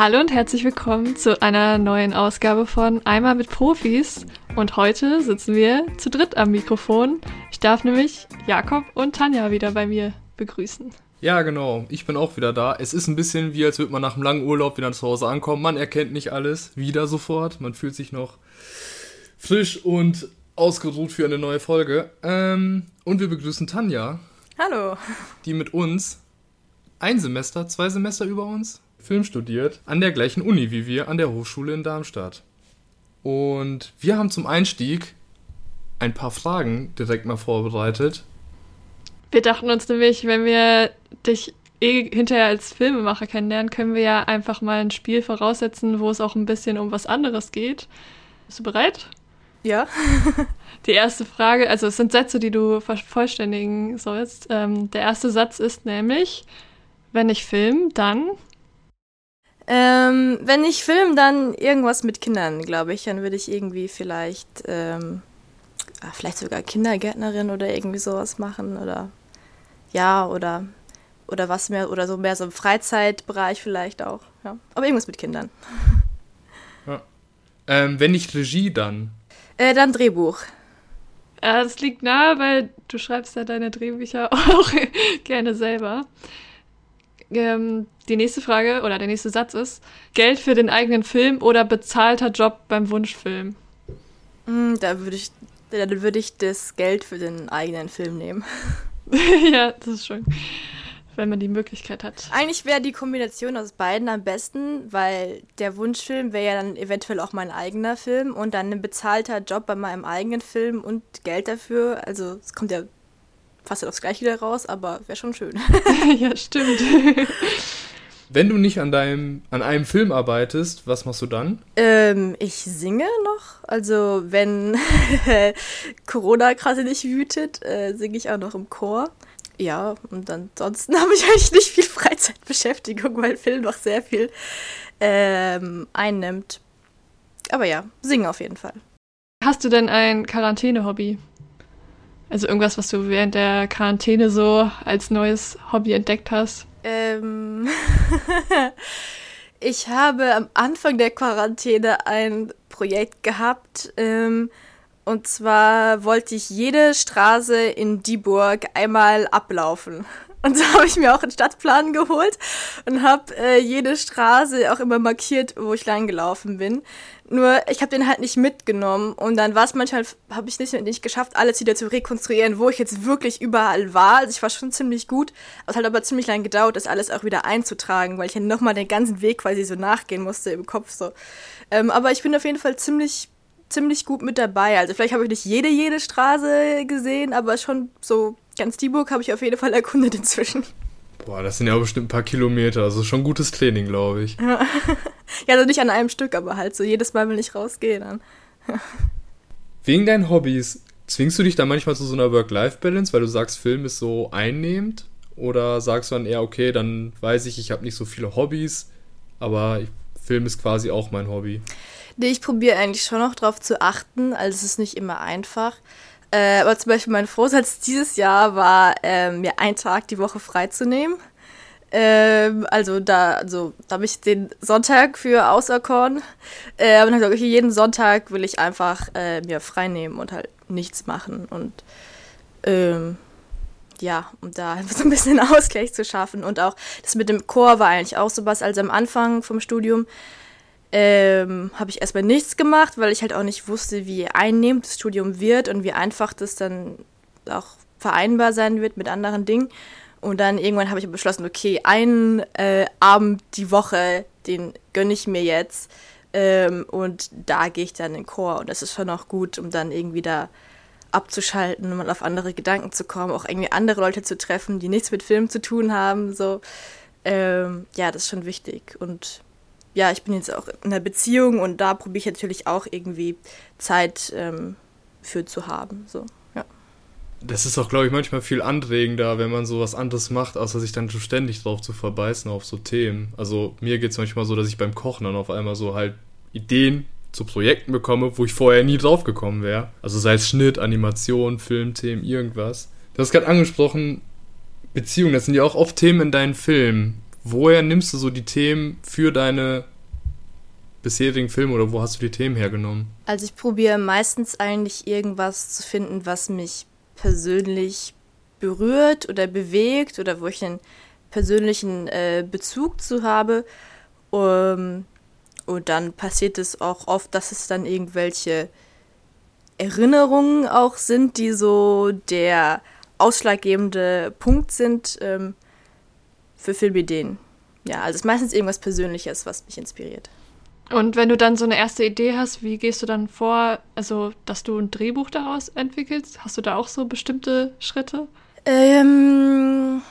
Hallo und herzlich willkommen zu einer neuen Ausgabe von Einmal mit Profis. Und heute sitzen wir zu dritt am Mikrofon. Ich darf nämlich Jakob und Tanja wieder bei mir begrüßen. Ja, genau. Ich bin auch wieder da. Es ist ein bisschen wie, als würde man nach einem langen Urlaub wieder zu Hause ankommen. Man erkennt nicht alles wieder sofort. Man fühlt sich noch frisch und ausgeruht für eine neue Folge. Ähm, und wir begrüßen Tanja. Hallo. Die mit uns ein Semester, zwei Semester über uns Film studiert, an der gleichen Uni wie wir, an der Hochschule in Darmstadt. Und wir haben zum Einstieg ein paar Fragen direkt mal vorbereitet. Wir dachten uns nämlich, wenn wir dich eh hinterher als Filmemacher kennenlernen, können wir ja einfach mal ein Spiel voraussetzen, wo es auch ein bisschen um was anderes geht. Bist du bereit? Ja. die erste Frage, also es sind Sätze, die du vervollständigen sollst. Ähm, der erste Satz ist nämlich, wenn ich film, dann ähm, wenn ich film, dann irgendwas mit Kindern, glaube ich. Dann würde ich irgendwie vielleicht, ähm, ah, vielleicht sogar Kindergärtnerin oder irgendwie sowas machen oder ja oder oder was mehr oder so mehr so im Freizeitbereich vielleicht auch. Ja, aber irgendwas mit Kindern. Ja. Ähm, wenn nicht Regie, dann? Äh, dann Drehbuch. Ja, das liegt nahe, weil du schreibst ja deine Drehbücher auch gerne selber ähm, die nächste Frage oder der nächste Satz ist: Geld für den eigenen Film oder bezahlter Job beim Wunschfilm? Mm, da würde ich, dann würde ich das Geld für den eigenen Film nehmen. ja, das ist schön. Wenn man die Möglichkeit hat. Eigentlich wäre die Kombination aus beiden am besten, weil der Wunschfilm wäre ja dann eventuell auch mein eigener Film und dann ein bezahlter Job bei meinem eigenen Film und Geld dafür. Also es kommt ja fast aufs Gleiche wieder raus, aber wäre schon schön. ja, stimmt. Wenn du nicht an deinem, an einem Film arbeitest, was machst du dann? Ähm, ich singe noch. Also wenn Corona gerade nicht wütet, äh, singe ich auch noch im Chor. Ja, und ansonsten habe ich eigentlich nicht viel Freizeitbeschäftigung, weil Film noch sehr viel ähm, einnimmt. Aber ja, singen auf jeden Fall. Hast du denn ein Quarantäne-Hobby? Also irgendwas, was du während der Quarantäne so als neues Hobby entdeckt hast? Ähm, ich habe am Anfang der Quarantäne ein Projekt gehabt. Ähm, und zwar wollte ich jede Straße in Dieburg einmal ablaufen. Und so habe ich mir auch einen Stadtplan geholt und habe äh, jede Straße auch immer markiert, wo ich lang gelaufen bin. Nur ich habe den halt nicht mitgenommen und dann war es manchmal, habe ich nicht, nicht geschafft, alles wieder zu rekonstruieren, wo ich jetzt wirklich überall war. Also ich war schon ziemlich gut, es hat aber ziemlich lange gedauert, das alles auch wieder einzutragen, weil ich ja nochmal den ganzen Weg quasi so nachgehen musste im Kopf so. Ähm, aber ich bin auf jeden Fall ziemlich ziemlich gut mit dabei. Also vielleicht habe ich nicht jede, jede Straße gesehen, aber schon so ganz Dieburg habe ich auf jeden Fall erkundet inzwischen. Boah, das sind ja bestimmt ein paar Kilometer. Also schon gutes Training, glaube ich. Ja. also nicht an einem Stück, aber halt so jedes Mal, wenn ich rausgehe, dann. Wegen deinen Hobbys, zwingst du dich da manchmal zu so einer Work-Life-Balance, weil du sagst, Film ist so einnehmend? Oder sagst du dann eher, okay, dann weiß ich, ich habe nicht so viele Hobbys, aber Film ist quasi auch mein Hobby? Nee, ich probiere eigentlich schon noch drauf zu achten. Also es ist nicht immer einfach. Äh, aber zum Beispiel mein Vorsatz dieses Jahr war, äh, mir einen Tag die Woche freizunehmen. Ähm, also da, also da habe ich den Sonntag für auserkoren. Äh, und dann gesagt, okay, jeden Sonntag will ich einfach äh, mir frei nehmen und halt nichts machen. Und ähm, ja, um da so ein bisschen Ausgleich zu schaffen. Und auch das mit dem Chor war eigentlich auch sowas. Also am Anfang vom Studium ähm, habe ich erstmal nichts gemacht, weil ich halt auch nicht wusste, wie einnehmend das Studium wird und wie einfach das dann auch vereinbar sein wird mit anderen Dingen. Und dann irgendwann habe ich beschlossen, okay, einen äh, Abend die Woche, den gönne ich mir jetzt. Ähm, und da gehe ich dann in den Chor. Und das ist schon auch gut, um dann irgendwie da abzuschalten mal auf andere Gedanken zu kommen, auch irgendwie andere Leute zu treffen, die nichts mit Film zu tun haben. So, ähm, ja, das ist schon wichtig. Und ja, ich bin jetzt auch in einer Beziehung und da probiere ich natürlich auch irgendwie Zeit ähm, für zu haben. So, ja. Das ist auch, glaube ich, manchmal viel anregender, wenn man so was anderes macht, außer sich dann so ständig drauf zu verbeißen auf so Themen. Also mir geht es manchmal so, dass ich beim Kochen dann auf einmal so halt Ideen zu Projekten bekomme, wo ich vorher nie drauf gekommen wäre. Also sei es Schnitt, Animation, Filmthemen, irgendwas. Du hast gerade angesprochen, Beziehungen, das sind ja auch oft Themen in deinen Filmen woher nimmst du so die Themen für deine bisherigen Filme oder wo hast du die Themen hergenommen? Also ich probiere meistens eigentlich irgendwas zu finden, was mich persönlich berührt oder bewegt oder wo ich einen persönlichen äh, Bezug zu habe. Um, und dann passiert es auch oft, dass es dann irgendwelche Erinnerungen auch sind, die so der ausschlaggebende Punkt sind ähm, für Filmideen. Ja, also es ist meistens irgendwas Persönliches, was mich inspiriert. Und wenn du dann so eine erste Idee hast, wie gehst du dann vor, also dass du ein Drehbuch daraus entwickelst? Hast du da auch so bestimmte Schritte? Ähm,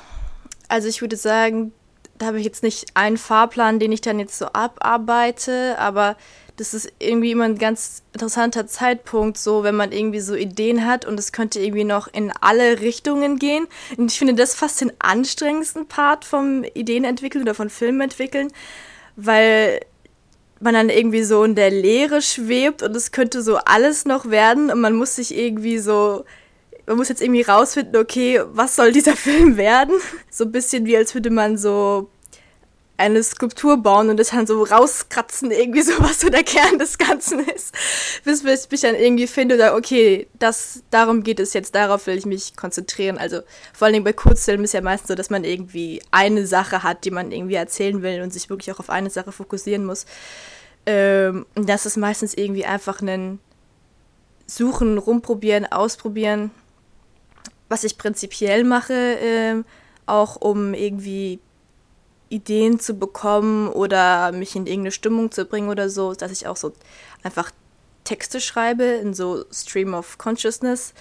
also ich würde sagen, da habe ich jetzt nicht einen Fahrplan, den ich dann jetzt so abarbeite, aber das ist irgendwie immer ein ganz interessanter Zeitpunkt, so wenn man irgendwie so Ideen hat und es könnte irgendwie noch in alle Richtungen gehen. Und ich finde das fast den anstrengendsten Part vom Ideenentwickeln oder von Filmen entwickeln, weil man dann irgendwie so in der Leere schwebt und es könnte so alles noch werden und man muss sich irgendwie so man muss jetzt irgendwie rausfinden, okay, was soll dieser Film werden? So ein bisschen wie als würde man so eine Skulptur bauen und das dann so rauskratzen, irgendwie so, was so der Kern des Ganzen ist. Bis ich mich dann irgendwie finde oder okay, das, darum geht es jetzt, darauf will ich mich konzentrieren. Also vor allen Dingen bei Kurzfilmen ist ja meistens so, dass man irgendwie eine Sache hat, die man irgendwie erzählen will und sich wirklich auch auf eine Sache fokussieren muss. Ähm, und das ist meistens irgendwie einfach ein Suchen, rumprobieren, ausprobieren, was ich prinzipiell mache, ähm, auch um irgendwie Ideen zu bekommen oder mich in irgendeine Stimmung zu bringen oder so, dass ich auch so einfach Texte schreibe in so Stream of Consciousness,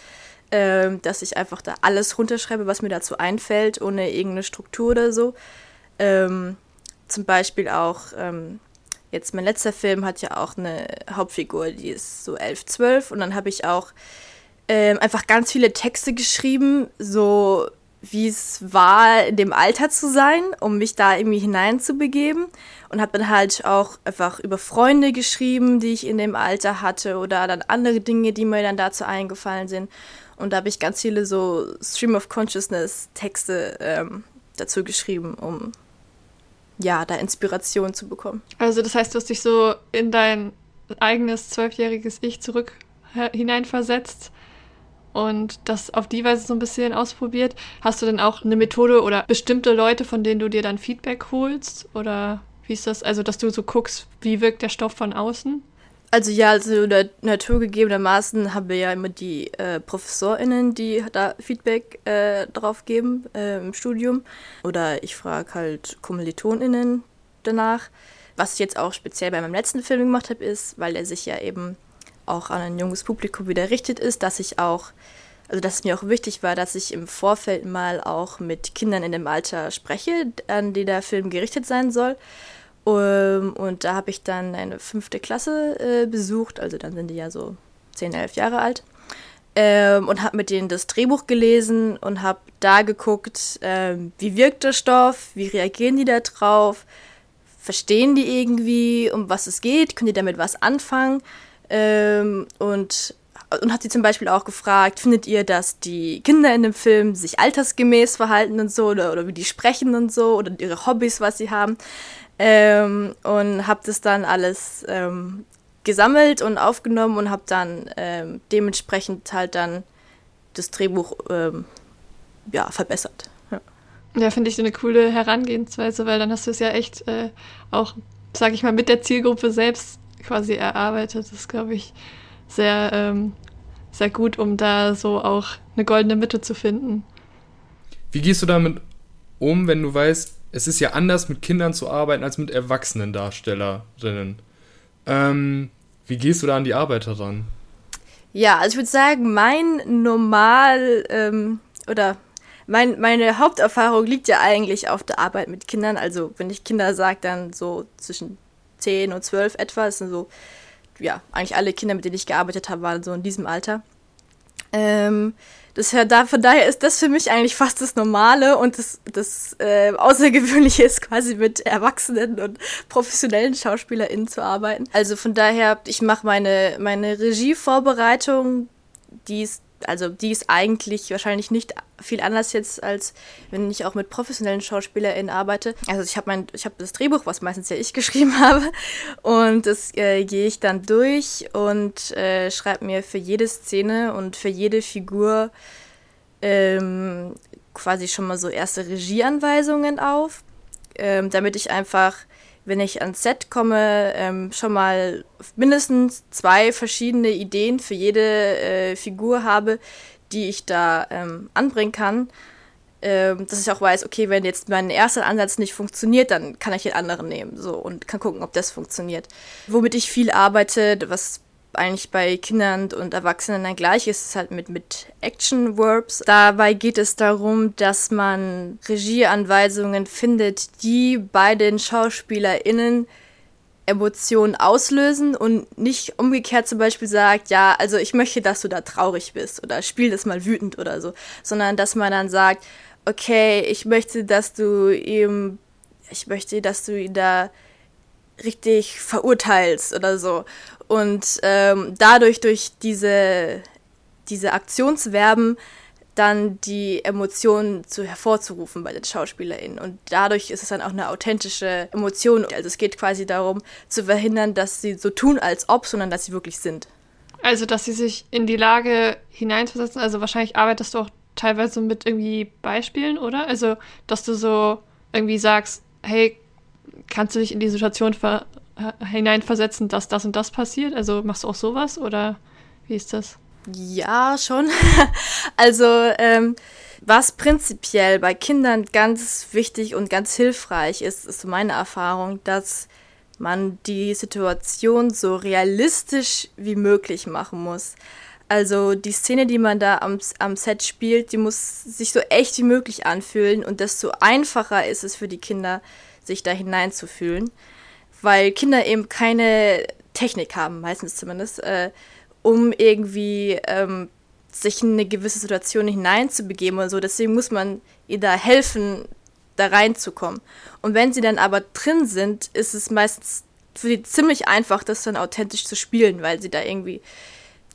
ähm, dass ich einfach da alles runterschreibe, was mir dazu einfällt, ohne irgendeine Struktur oder so. Ähm, zum Beispiel auch, ähm, jetzt mein letzter Film hat ja auch eine Hauptfigur, die ist so 11, 12 und dann habe ich auch ähm, einfach ganz viele Texte geschrieben, so wie es war, in dem Alter zu sein, um mich da irgendwie hineinzubegeben. Und habe dann halt auch einfach über Freunde geschrieben, die ich in dem Alter hatte oder dann andere Dinge, die mir dann dazu eingefallen sind. Und da habe ich ganz viele so Stream of Consciousness Texte ähm, dazu geschrieben, um ja, da Inspiration zu bekommen. Also das heißt, du hast dich so in dein eigenes zwölfjähriges Ich zurück hineinversetzt und das auf die Weise so ein bisschen ausprobiert. Hast du denn auch eine Methode oder bestimmte Leute, von denen du dir dann Feedback holst? Oder wie ist das? Also, dass du so guckst, wie wirkt der Stoff von außen? Also ja, also naturgegebenermaßen haben wir ja immer die äh, ProfessorInnen, die da Feedback äh, drauf geben äh, im Studium. Oder ich frage halt KommilitonInnen danach. Was ich jetzt auch speziell bei meinem letzten Film gemacht habe, ist, weil er sich ja eben auch an ein junges Publikum wieder richtet ist, dass ich auch, also dass es mir auch wichtig war, dass ich im Vorfeld mal auch mit Kindern in dem Alter spreche, an die der Film gerichtet sein soll. Um, und da habe ich dann eine fünfte Klasse äh, besucht, also dann sind die ja so 10, 11 Jahre alt. Ähm, und habe mit denen das Drehbuch gelesen und habe da geguckt, ähm, wie wirkt der Stoff, wie reagieren die da drauf, verstehen die irgendwie, um was es geht, können die damit was anfangen. Ähm, und, und hat sie zum Beispiel auch gefragt, findet ihr, dass die Kinder in dem Film sich altersgemäß verhalten und so oder, oder wie die sprechen und so oder ihre Hobbys, was sie haben. Ähm, und habe das dann alles ähm, gesammelt und aufgenommen und habe dann ähm, dementsprechend halt dann das Drehbuch ähm, ja, verbessert. Ja, finde ich eine coole Herangehensweise, weil dann hast du es ja echt äh, auch, sage ich mal, mit der Zielgruppe selbst quasi erarbeitet. Das ist, glaube ich, sehr, ähm, sehr gut, um da so auch eine goldene Mitte zu finden. Wie gehst du damit um, wenn du weißt, es ist ja anders, mit Kindern zu arbeiten, als mit erwachsenen Darstellerinnen? Ähm, wie gehst du da an die Arbeit heran? Ja, also ich würde sagen, mein normal ähm, oder mein, meine Haupterfahrung liegt ja eigentlich auf der Arbeit mit Kindern. Also wenn ich Kinder sage, dann so zwischen 10 und 12 etwa. Das sind so, ja, eigentlich alle Kinder, mit denen ich gearbeitet habe, waren so in diesem Alter. Ähm, das, da, von daher ist das für mich eigentlich fast das Normale und das, das äh, Außergewöhnliche ist quasi mit Erwachsenen und professionellen SchauspielerInnen zu arbeiten. Also von daher, ich mache meine, meine Regievorbereitung, die ist also die ist eigentlich wahrscheinlich nicht viel anders jetzt, als wenn ich auch mit professionellen SchauspielerInnen arbeite. Also ich habe mein, ich habe das Drehbuch, was meistens ja ich geschrieben habe, und das äh, gehe ich dann durch und äh, schreibe mir für jede Szene und für jede Figur ähm, quasi schon mal so erste Regieanweisungen auf, ähm, damit ich einfach wenn ich ans Set komme, ähm, schon mal mindestens zwei verschiedene Ideen für jede äh, Figur habe, die ich da ähm, anbringen kann. Ähm, dass ich auch weiß, okay, wenn jetzt mein erster Ansatz nicht funktioniert, dann kann ich den anderen nehmen so und kann gucken, ob das funktioniert. Womit ich viel arbeite, was eigentlich bei Kindern und Erwachsenen dann gleich ist, ist halt mit, mit Action-Verbs. Dabei geht es darum, dass man Regieanweisungen findet, die bei den SchauspielerInnen Emotionen auslösen und nicht umgekehrt zum Beispiel sagt, ja, also ich möchte, dass du da traurig bist oder spiel das mal wütend oder so, sondern dass man dann sagt, okay, ich möchte, dass du ihm, ich möchte, dass du ihn da richtig verurteilst oder so und ähm, dadurch, durch diese, diese Aktionsverben, dann die Emotionen zu hervorzurufen bei den SchauspielerInnen. Und dadurch ist es dann auch eine authentische Emotion. Also es geht quasi darum, zu verhindern, dass sie so tun, als ob, sondern dass sie wirklich sind. Also, dass sie sich in die Lage hineinversetzen. Also wahrscheinlich arbeitest du auch teilweise mit irgendwie Beispielen, oder? Also, dass du so irgendwie sagst, hey, kannst du dich in die Situation ver hineinversetzen, dass das und das passiert? Also machst du auch sowas oder wie ist das? Ja, schon. also ähm, was prinzipiell bei Kindern ganz wichtig und ganz hilfreich ist, ist meine Erfahrung, dass man die Situation so realistisch wie möglich machen muss. Also die Szene, die man da am, am Set spielt, die muss sich so echt wie möglich anfühlen und desto einfacher ist es für die Kinder, sich da hineinzufühlen weil Kinder eben keine Technik haben, meistens zumindest, äh, um irgendwie ähm, sich in eine gewisse Situation hineinzubegeben und so. Deswegen muss man ihr da helfen, da reinzukommen. Und wenn sie dann aber drin sind, ist es meistens für sie ziemlich einfach, das dann authentisch zu spielen, weil sie da irgendwie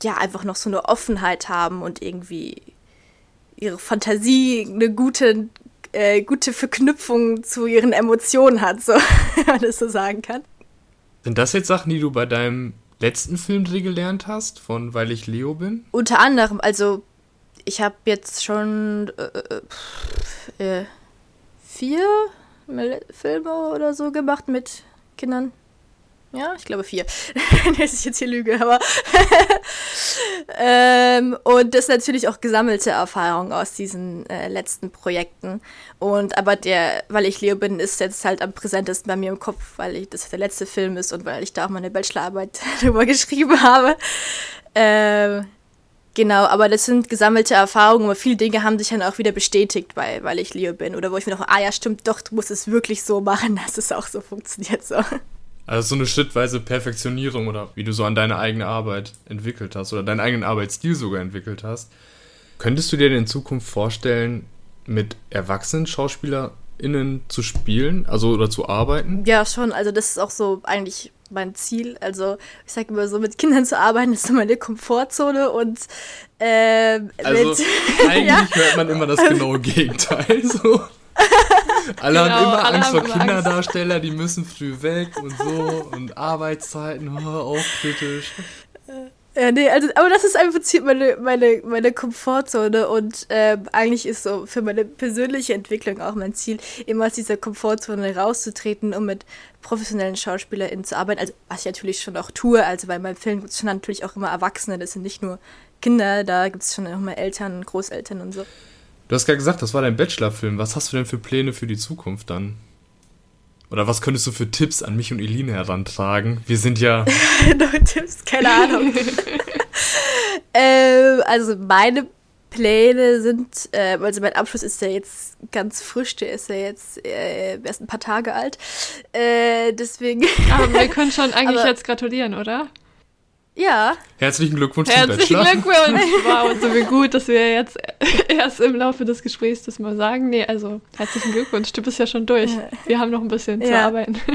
ja einfach noch so eine Offenheit haben und irgendwie ihre Fantasie eine gute äh, gute Verknüpfung zu ihren Emotionen hat, so, wenn man das so sagen kann. Sind das jetzt Sachen, die du bei deinem letzten Filmdreh gelernt hast, von Weil ich Leo bin? Unter anderem, also ich habe jetzt schon äh, äh, äh vier Filme oder so gemacht mit Kindern ja, ich glaube vier. dass ich jetzt hier lüge, aber. ähm, und das ist natürlich auch gesammelte Erfahrung aus diesen äh, letzten Projekten. Und aber der, weil ich Leo bin, ist jetzt halt am präsentesten bei mir im Kopf, weil ich, das der letzte Film ist und weil ich da auch meine Bachelorarbeit drüber geschrieben habe. Ähm, Genau, aber das sind gesammelte Erfahrungen, aber viele Dinge haben sich dann auch wieder bestätigt, weil, weil ich Leo bin. Oder wo ich mir noch, ah ja, stimmt, doch, du musst es wirklich so machen, dass es auch so funktioniert. So. Also so eine schrittweise Perfektionierung oder wie du so an deine eigene Arbeit entwickelt hast oder deinen eigenen Arbeitsstil sogar entwickelt hast. Könntest du dir denn in Zukunft vorstellen, mit erwachsenen SchauspielerInnen zu spielen, also oder zu arbeiten? Ja, schon. Also das ist auch so eigentlich mein Ziel. Also ich sage immer so, mit Kindern zu arbeiten ist so meine Komfortzone und äh, also mit, eigentlich ja. hört man immer das genaue Gegenteil. So. alle genau, haben immer alle Angst vor Kinderdarsteller, die müssen früh weg und so und Arbeitszeiten, oh, auch kritisch. Ja, nee, also, aber das ist im Prinzip meine, meine, meine Komfortzone und äh, eigentlich ist so für meine persönliche Entwicklung auch mein Ziel, immer aus dieser Komfortzone rauszutreten, um mit professionellen SchauspielerInnen zu arbeiten. Also, was ich natürlich schon auch tue, also bei meinem Film gibt es schon natürlich auch immer Erwachsene, das sind nicht nur Kinder, da gibt es schon auch immer Eltern, Großeltern und so. Du hast gerade gesagt, das war dein Bachelorfilm. Was hast du denn für Pläne für die Zukunft dann? Oder was könntest du für Tipps an mich und Eline herantragen? Wir sind ja. no Tipps, keine Ahnung. ähm, also meine Pläne sind, äh, also mein Abschluss ist ja jetzt ganz frisch, der ist ja jetzt äh, erst ein paar Tage alt. Äh, deswegen. Aber wir können schon eigentlich Aber, jetzt gratulieren, oder? Ja. Herzlichen Glückwunsch Herzlichen zum Bachelor. Glückwunsch. Wow, so wie gut, dass wir jetzt erst im Laufe des Gesprächs das mal sagen. Nee, also herzlichen Glückwunsch. Du bist ja schon durch. Wir haben noch ein bisschen ja. zu arbeiten.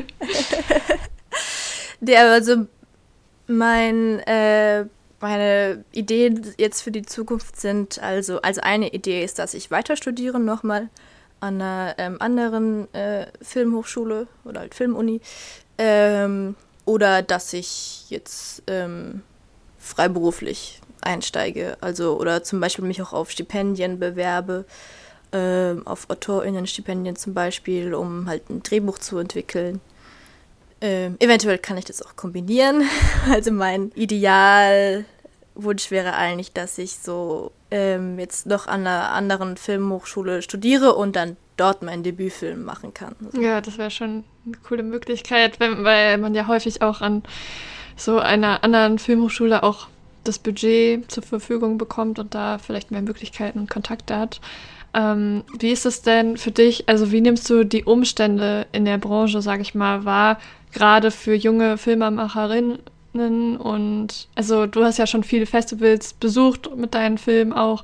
Der, also mein, äh, meine Ideen jetzt für die Zukunft sind, also, also eine Idee ist, dass ich weiter studiere nochmal an einer ähm, anderen äh, Filmhochschule oder halt Filmuni. Ähm, oder dass ich jetzt ähm, freiberuflich einsteige. Also, oder zum Beispiel mich auch auf Stipendien bewerbe, ähm, auf AutorInnen-Stipendien zum Beispiel, um halt ein Drehbuch zu entwickeln. Ähm, eventuell kann ich das auch kombinieren. Also mein Idealwunsch wäre eigentlich, dass ich so ähm, jetzt noch an einer anderen Filmhochschule studiere und dann dort meinen Debütfilm machen kann. Ja, das wäre schon eine coole Möglichkeit, wenn, weil man ja häufig auch an so einer anderen Filmhochschule auch das Budget zur Verfügung bekommt und da vielleicht mehr Möglichkeiten und Kontakte hat. Ähm, wie ist es denn für dich? Also wie nimmst du die Umstände in der Branche, sage ich mal, wahr? gerade für junge Filmemacherinnen und also du hast ja schon viele Festivals besucht mit deinen Filmen auch.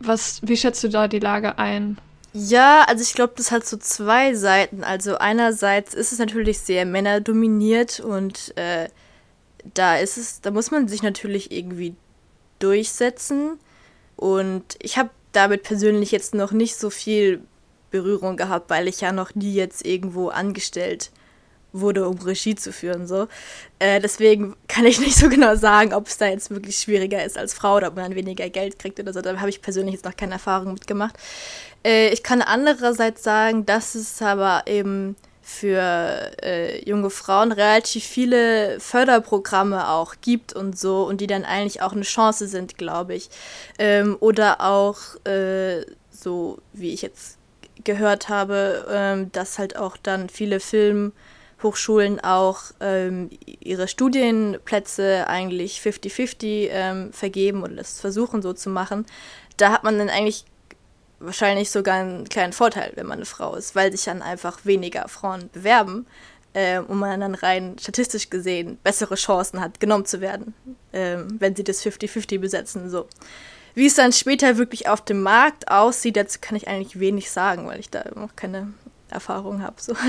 Was, wie schätzt du da die Lage ein? Ja, also ich glaube, das hat so zwei Seiten. Also einerseits ist es natürlich sehr männerdominiert und äh, da ist es, da muss man sich natürlich irgendwie durchsetzen. Und ich habe damit persönlich jetzt noch nicht so viel Berührung gehabt, weil ich ja noch nie jetzt irgendwo angestellt wurde, um Regie zu führen. So. Äh, deswegen kann ich nicht so genau sagen, ob es da jetzt wirklich schwieriger ist als Frau oder ob man weniger Geld kriegt oder so. Da habe ich persönlich jetzt noch keine Erfahrung mitgemacht. Äh, ich kann andererseits sagen, dass es aber eben für äh, junge Frauen relativ viele Förderprogramme auch gibt und so und die dann eigentlich auch eine Chance sind, glaube ich. Ähm, oder auch äh, so, wie ich jetzt gehört habe, ähm, dass halt auch dann viele Film- Hochschulen auch ähm, ihre Studienplätze eigentlich 50-50 ähm, vergeben oder das versuchen so zu machen, da hat man dann eigentlich wahrscheinlich sogar einen kleinen Vorteil, wenn man eine Frau ist, weil sich dann einfach weniger Frauen bewerben äh, und man dann rein statistisch gesehen bessere Chancen hat, genommen zu werden, äh, wenn sie das 50-50 besetzen. So. Wie es dann später wirklich auf dem Markt aussieht, dazu kann ich eigentlich wenig sagen, weil ich da noch keine Erfahrung habe. So.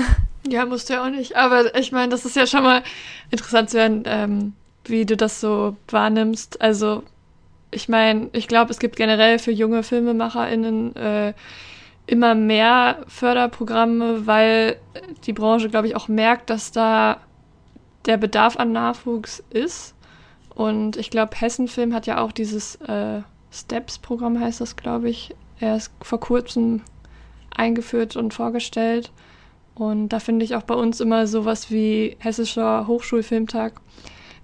Ja, musst du ja auch nicht. Aber ich meine, das ist ja schon mal interessant zu hören, ähm, wie du das so wahrnimmst. Also, ich meine, ich glaube, es gibt generell für junge FilmemacherInnen äh, immer mehr Förderprogramme, weil die Branche, glaube ich, auch merkt, dass da der Bedarf an Nachwuchs ist. Und ich glaube, Hessenfilm hat ja auch dieses äh, Steps-Programm, heißt das, glaube ich, erst vor kurzem eingeführt und vorgestellt. Und da finde ich auch bei uns immer sowas wie Hessischer Hochschulfilmtag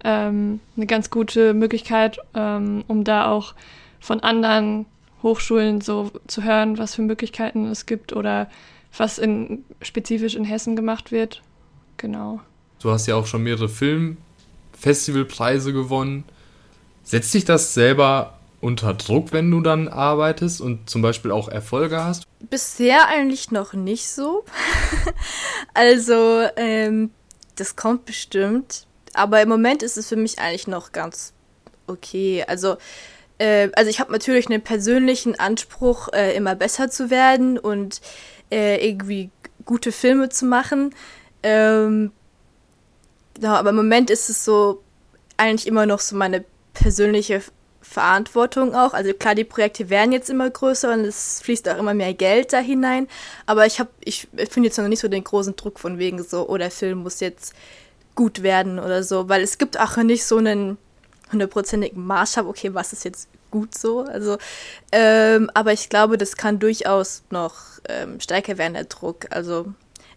ähm, eine ganz gute Möglichkeit, ähm, um da auch von anderen Hochschulen so zu hören, was für Möglichkeiten es gibt oder was in, spezifisch in Hessen gemacht wird. Genau. Du hast ja auch schon mehrere Filmfestivalpreise gewonnen. Setzt dich das selber unter Druck, wenn du dann arbeitest und zum Beispiel auch Erfolge hast? Bisher eigentlich noch nicht so. also, ähm, das kommt bestimmt. Aber im Moment ist es für mich eigentlich noch ganz okay. Also, äh, also ich habe natürlich einen persönlichen Anspruch, äh, immer besser zu werden und äh, irgendwie gute Filme zu machen. Ähm, ja, aber im Moment ist es so eigentlich immer noch so meine persönliche Verantwortung auch. Also klar, die Projekte werden jetzt immer größer und es fließt auch immer mehr Geld da hinein. Aber ich habe, ich finde jetzt noch nicht so den großen Druck von wegen so, oh, der Film muss jetzt gut werden oder so, weil es gibt auch nicht so einen hundertprozentigen Maßstab, okay, was ist jetzt gut so. Also, ähm, aber ich glaube, das kann durchaus noch ähm, stärker werden, der Druck. Also,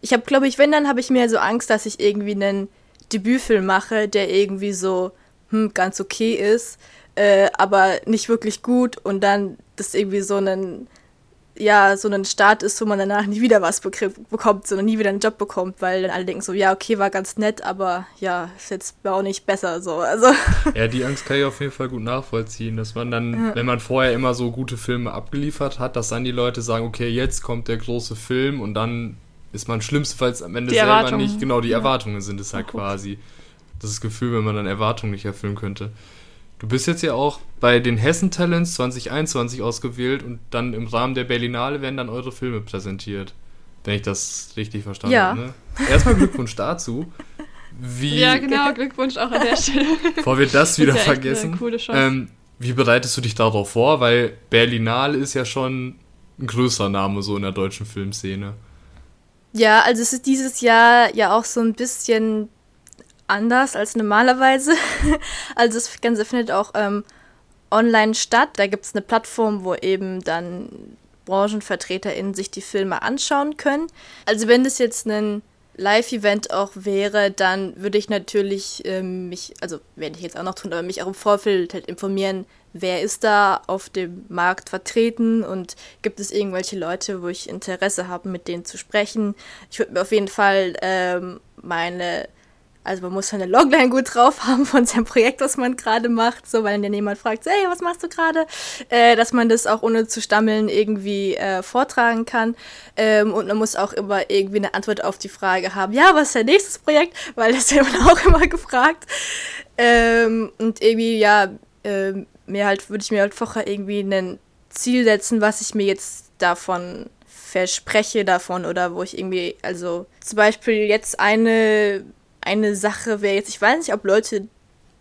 ich habe, glaube ich, wenn, dann habe ich mehr so Angst, dass ich irgendwie einen Debütfilm mache, der irgendwie so hm, ganz okay ist äh, aber nicht wirklich gut und dann das irgendwie so einen ja, so ein Start ist, wo man danach nie wieder was bekommt, sondern nie wieder einen Job bekommt, weil dann alle denken so, ja, okay, war ganz nett, aber ja, ist jetzt auch nicht besser so. Also. Ja, die Angst kann ich auf jeden Fall gut nachvollziehen, dass man dann, ja. wenn man vorher immer so gute Filme abgeliefert hat, dass dann die Leute sagen, okay, jetzt kommt der große Film und dann ist man schlimmstenfalls am Ende selber nicht, genau, die ja. Erwartungen sind es halt quasi. Das ist das Gefühl, wenn man dann Erwartungen nicht erfüllen könnte. Du bist jetzt ja auch bei den Hessen Talents 2021 ausgewählt und dann im Rahmen der Berlinale werden dann eure Filme präsentiert. Wenn ich das richtig verstanden ja. habe. Ne? Erstmal Glückwunsch dazu. wie. Ja, genau, Glückwunsch auch an der Stelle. Bevor wir das wieder Ist ja echt vergessen. eine coole Chance. Ähm, wie bereitest du dich darauf vor? Weil Berlinale ist ja schon ein größer Name so in der deutschen Filmszene. Ja, also es ist dieses Jahr ja auch so ein bisschen anders als normalerweise. Also das Ganze findet auch ähm, online statt. Da gibt es eine Plattform, wo eben dann BranchenvertreterInnen sich die Filme anschauen können. Also wenn das jetzt ein Live-Event auch wäre, dann würde ich natürlich ähm, mich, also werde ich jetzt auch noch tun, aber mich auch im Vorfeld halt informieren, wer ist da auf dem Markt vertreten und gibt es irgendwelche Leute, wo ich Interesse habe, mit denen zu sprechen. Ich würde mir auf jeden Fall ähm, meine also man muss eine Logline gut drauf haben von seinem Projekt, was man gerade macht, so weil dann jemand fragt, hey, was machst du gerade? Äh, dass man das auch ohne zu stammeln irgendwie äh, vortragen kann. Ähm, und man muss auch immer irgendwie eine Antwort auf die Frage haben, ja, was ist dein nächstes Projekt? Weil das wird man auch immer gefragt. Ähm, und irgendwie, ja, äh, mir halt, würde ich mir halt vorher irgendwie ein Ziel setzen, was ich mir jetzt davon verspreche davon oder wo ich irgendwie, also zum Beispiel jetzt eine eine Sache wäre jetzt, ich weiß nicht, ob Leute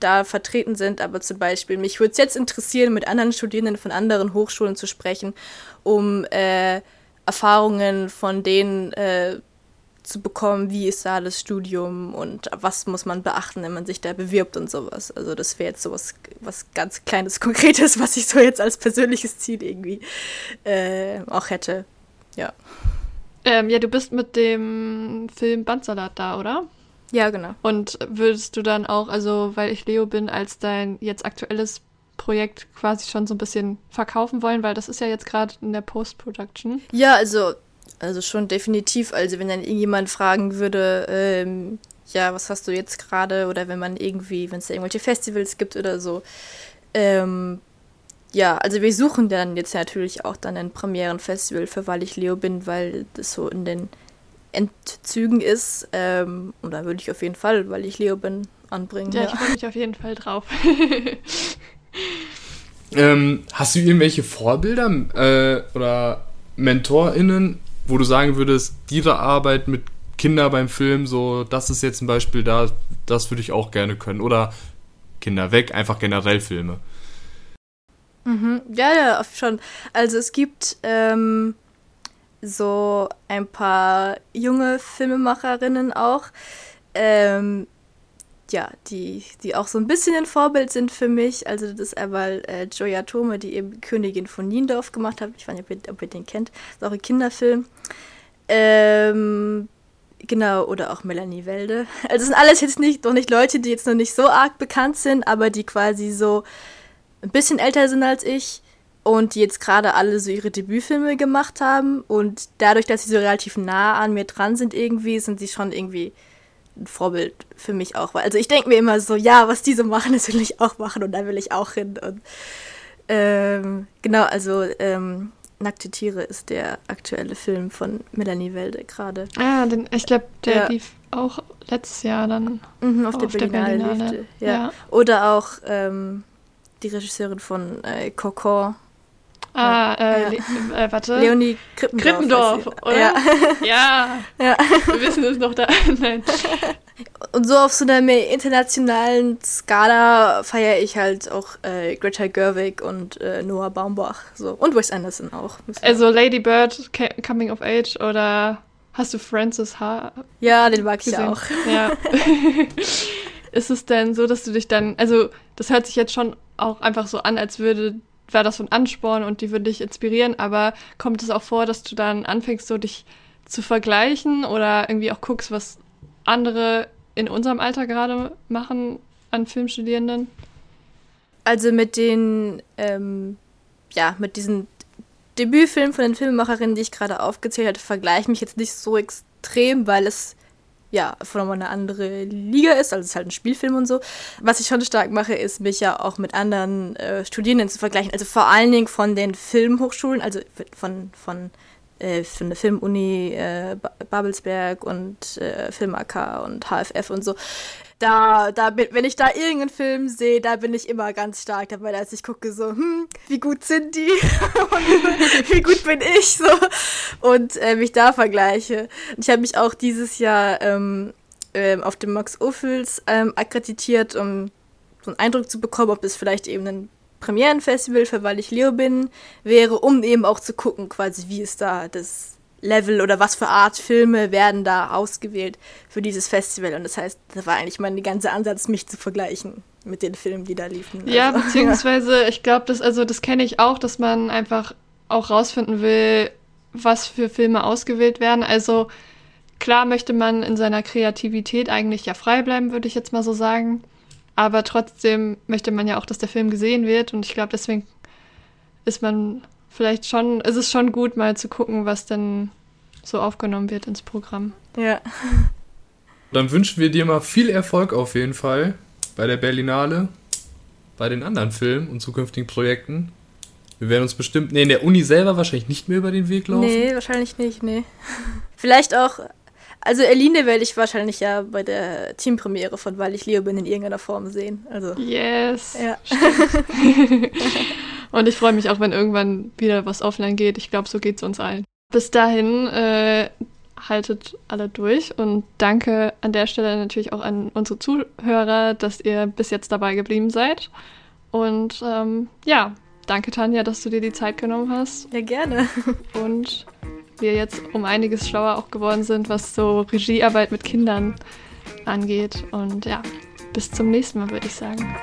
da vertreten sind, aber zum Beispiel, mich würde es jetzt interessieren, mit anderen Studierenden von anderen Hochschulen zu sprechen, um äh, Erfahrungen von denen äh, zu bekommen, wie ist da das Studium und was muss man beachten, wenn man sich da bewirbt und sowas. Also das wäre jetzt sowas was ganz kleines, konkretes, was ich so jetzt als persönliches Ziel irgendwie äh, auch hätte. Ja. Ähm, ja, du bist mit dem Film Bandsalat da, oder? Ja, genau. Und würdest du dann auch, also weil ich Leo bin, als dein jetzt aktuelles Projekt quasi schon so ein bisschen verkaufen wollen, weil das ist ja jetzt gerade in der Post-Production. Ja, also, also schon definitiv. Also wenn dann irgendjemand fragen würde, ähm, ja, was hast du jetzt gerade? Oder wenn man irgendwie, wenn es da irgendwelche Festivals gibt oder so. Ähm, ja, also wir suchen dann jetzt natürlich auch dann ein Premierenfestival für Weil ich Leo bin, weil das so in den Endzügen ist. Ähm, und da würde ich auf jeden Fall, weil ich Leo bin, anbringen. Ja, Ja, ich freue mich auf jeden Fall drauf. Ähm, hast du irgendwelche Vorbilder äh, oder MentorInnen, wo du sagen würdest, diese Arbeit mit Kinder beim Film, so, das ist jetzt ein Beispiel da, das würde ich auch gerne können. Oder Kinder weg, einfach generell Filme. mhm. ja, ja, schon. Also es gibt ähm, so ein paar junge Filmemacherinnen auch, ähm, ja, die, die auch so ein bisschen ein Vorbild sind für mich. Also das ist einmal äh, Joya Tome, die eben Königin von Niendorf gemacht hat. Ich weiß nicht, ob ihr, ob ihr den kennt. Das ist auch ein Kinderfilm. Ähm, genau, oder auch Melanie Welde. Also das sind alles jetzt nicht, noch nicht Leute, die jetzt noch nicht so arg bekannt sind, aber die quasi so ein bisschen älter sind als ich und die jetzt gerade alle so ihre Debütfilme gemacht haben und dadurch, dass sie so relativ nah an mir dran sind irgendwie, sind sie schon irgendwie ein Vorbild für mich auch. Also ich denke mir immer so, ja, was die so machen, das will ich auch machen und da will ich auch hin. Und ähm, genau, also ähm, Nackte Tiere ist der aktuelle Film von Melanie Welde gerade. ah, den, ich glaube, der Ja. lief auch letztes Jahr dann. Mhm, auf, Auf der der Berlinale Berlinale. Ja. ja. Oder auch ähm, die Regisseurin von äh, Cocon, Ah, äh, Ja. Äh warte. Leonie Krippendorf. Krippendorf, oder? Ja. Ja, ja. wir wissen es noch da. Nein. Und so auf so einer mehr internationalen Skala feiere ich halt auch äh, Greta Gerwig und äh, Noah Baumbach. So. Und Wes Anderson auch. Also Lady Bird, Ca- Coming of Age oder hast du Francis H. ja, den mag ich gesehen? auch. Ja. Ist es denn so, dass du dich dann, also das hört sich jetzt schon auch einfach so an, als würde, wäre das so ein Ansporn und die würde dich inspirieren, aber kommt es auch vor, dass du dann anfängst, so dich zu vergleichen oder irgendwie auch guckst, was andere in unserem Alter gerade machen an Filmstudierenden? Also mit den, ähm, ja, mit diesen Debütfilmen von den Filmemacherinnen, die ich gerade aufgezählt hatte, vergleiche ich mich jetzt nicht so extrem, weil es ja von nochmal eine andere Liga ist, also es ist halt ein Spielfilm und so. Was ich schon stark mache, ist mich ja auch mit anderen äh, Studierenden zu vergleichen, also vor allen Dingen von den Filmhochschulen, also von, von, äh, von der Filmuni äh, Ba- Babelsberg und äh, Film AK und HFF und so. Da, da bin, wenn ich da irgendeinen Film sehe, da bin ich immer ganz stark dabei, als ich gucke so, hm, wie gut sind die und wie gut bin ich so und äh, mich da vergleiche. Ich habe mich auch dieses Jahr ähm, ähm, auf dem Max Ophüls ähm, akkreditiert, um so einen Eindruck zu bekommen, ob es vielleicht eben ein Premierenfestival für Weil ich Leo bin wäre, um eben auch zu gucken, quasi, wie ist da das Level oder was für Art Filme werden da ausgewählt für dieses Festival. Und das heißt, das war eigentlich mein ganzer Ansatz, mich zu vergleichen mit den Filmen, die da liefen. Ja, also, beziehungsweise, ja. ich glaube, das, also das kenne ich auch, dass man einfach auch rausfinden will, was für Filme ausgewählt werden. Also klar möchte man in seiner Kreativität eigentlich ja frei bleiben, würde ich jetzt mal so sagen. Aber trotzdem möchte man ja auch, dass der Film gesehen wird. Und ich glaube, deswegen ist man vielleicht schon, ist es schon gut, mal zu gucken, was denn so aufgenommen wird ins Programm. Ja. Dann wünschen wir dir mal viel Erfolg auf jeden Fall bei der Berlinale, bei den anderen Filmen und zukünftigen Projekten. Wir werden uns bestimmt, nee, in der Uni selber wahrscheinlich nicht mehr über den Weg laufen. Nee, wahrscheinlich nicht, nee. Vielleicht auch, also Eline werde ich wahrscheinlich ja bei der Teampremiere von Weil ich Leo bin in irgendeiner Form sehen. Also, yes. Ja. und ich freue mich auch, wenn irgendwann wieder was offline geht. Ich glaube, so geht es uns allen. Bis dahin, äh, haltet alle durch und danke an der Stelle natürlich auch an unsere Zuhörer, dass ihr bis jetzt dabei geblieben seid. Und ähm, ja, danke Tanja, dass du dir die Zeit genommen hast. Ja, gerne. Und wir jetzt um einiges schlauer auch geworden sind, was so Regiearbeit mit Kindern angeht. Und ja, bis zum nächsten Mal, würde ich sagen.